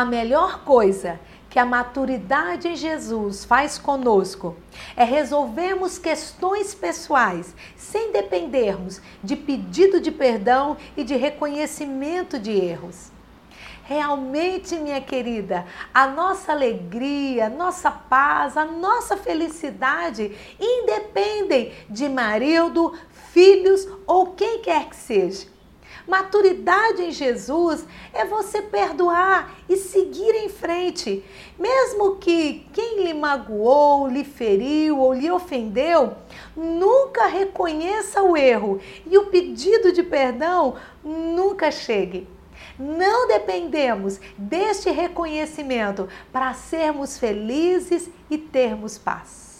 A melhor coisa que a maturidade em Jesus faz conosco é resolvermos questões pessoais sem dependermos de pedido de perdão e de reconhecimento de erros. Realmente, minha querida, a nossa alegria, nossa paz, a nossa felicidade independem de marido, filhos ou quem quer que seja. Maturidade em Jesus é você perdoar e seguir em frente, mesmo que quem lhe magoou, lhe feriu ou lhe ofendeu, nunca reconheça o erro e o pedido de perdão nunca chegue. Não dependemos deste reconhecimento para sermos felizes e termos paz.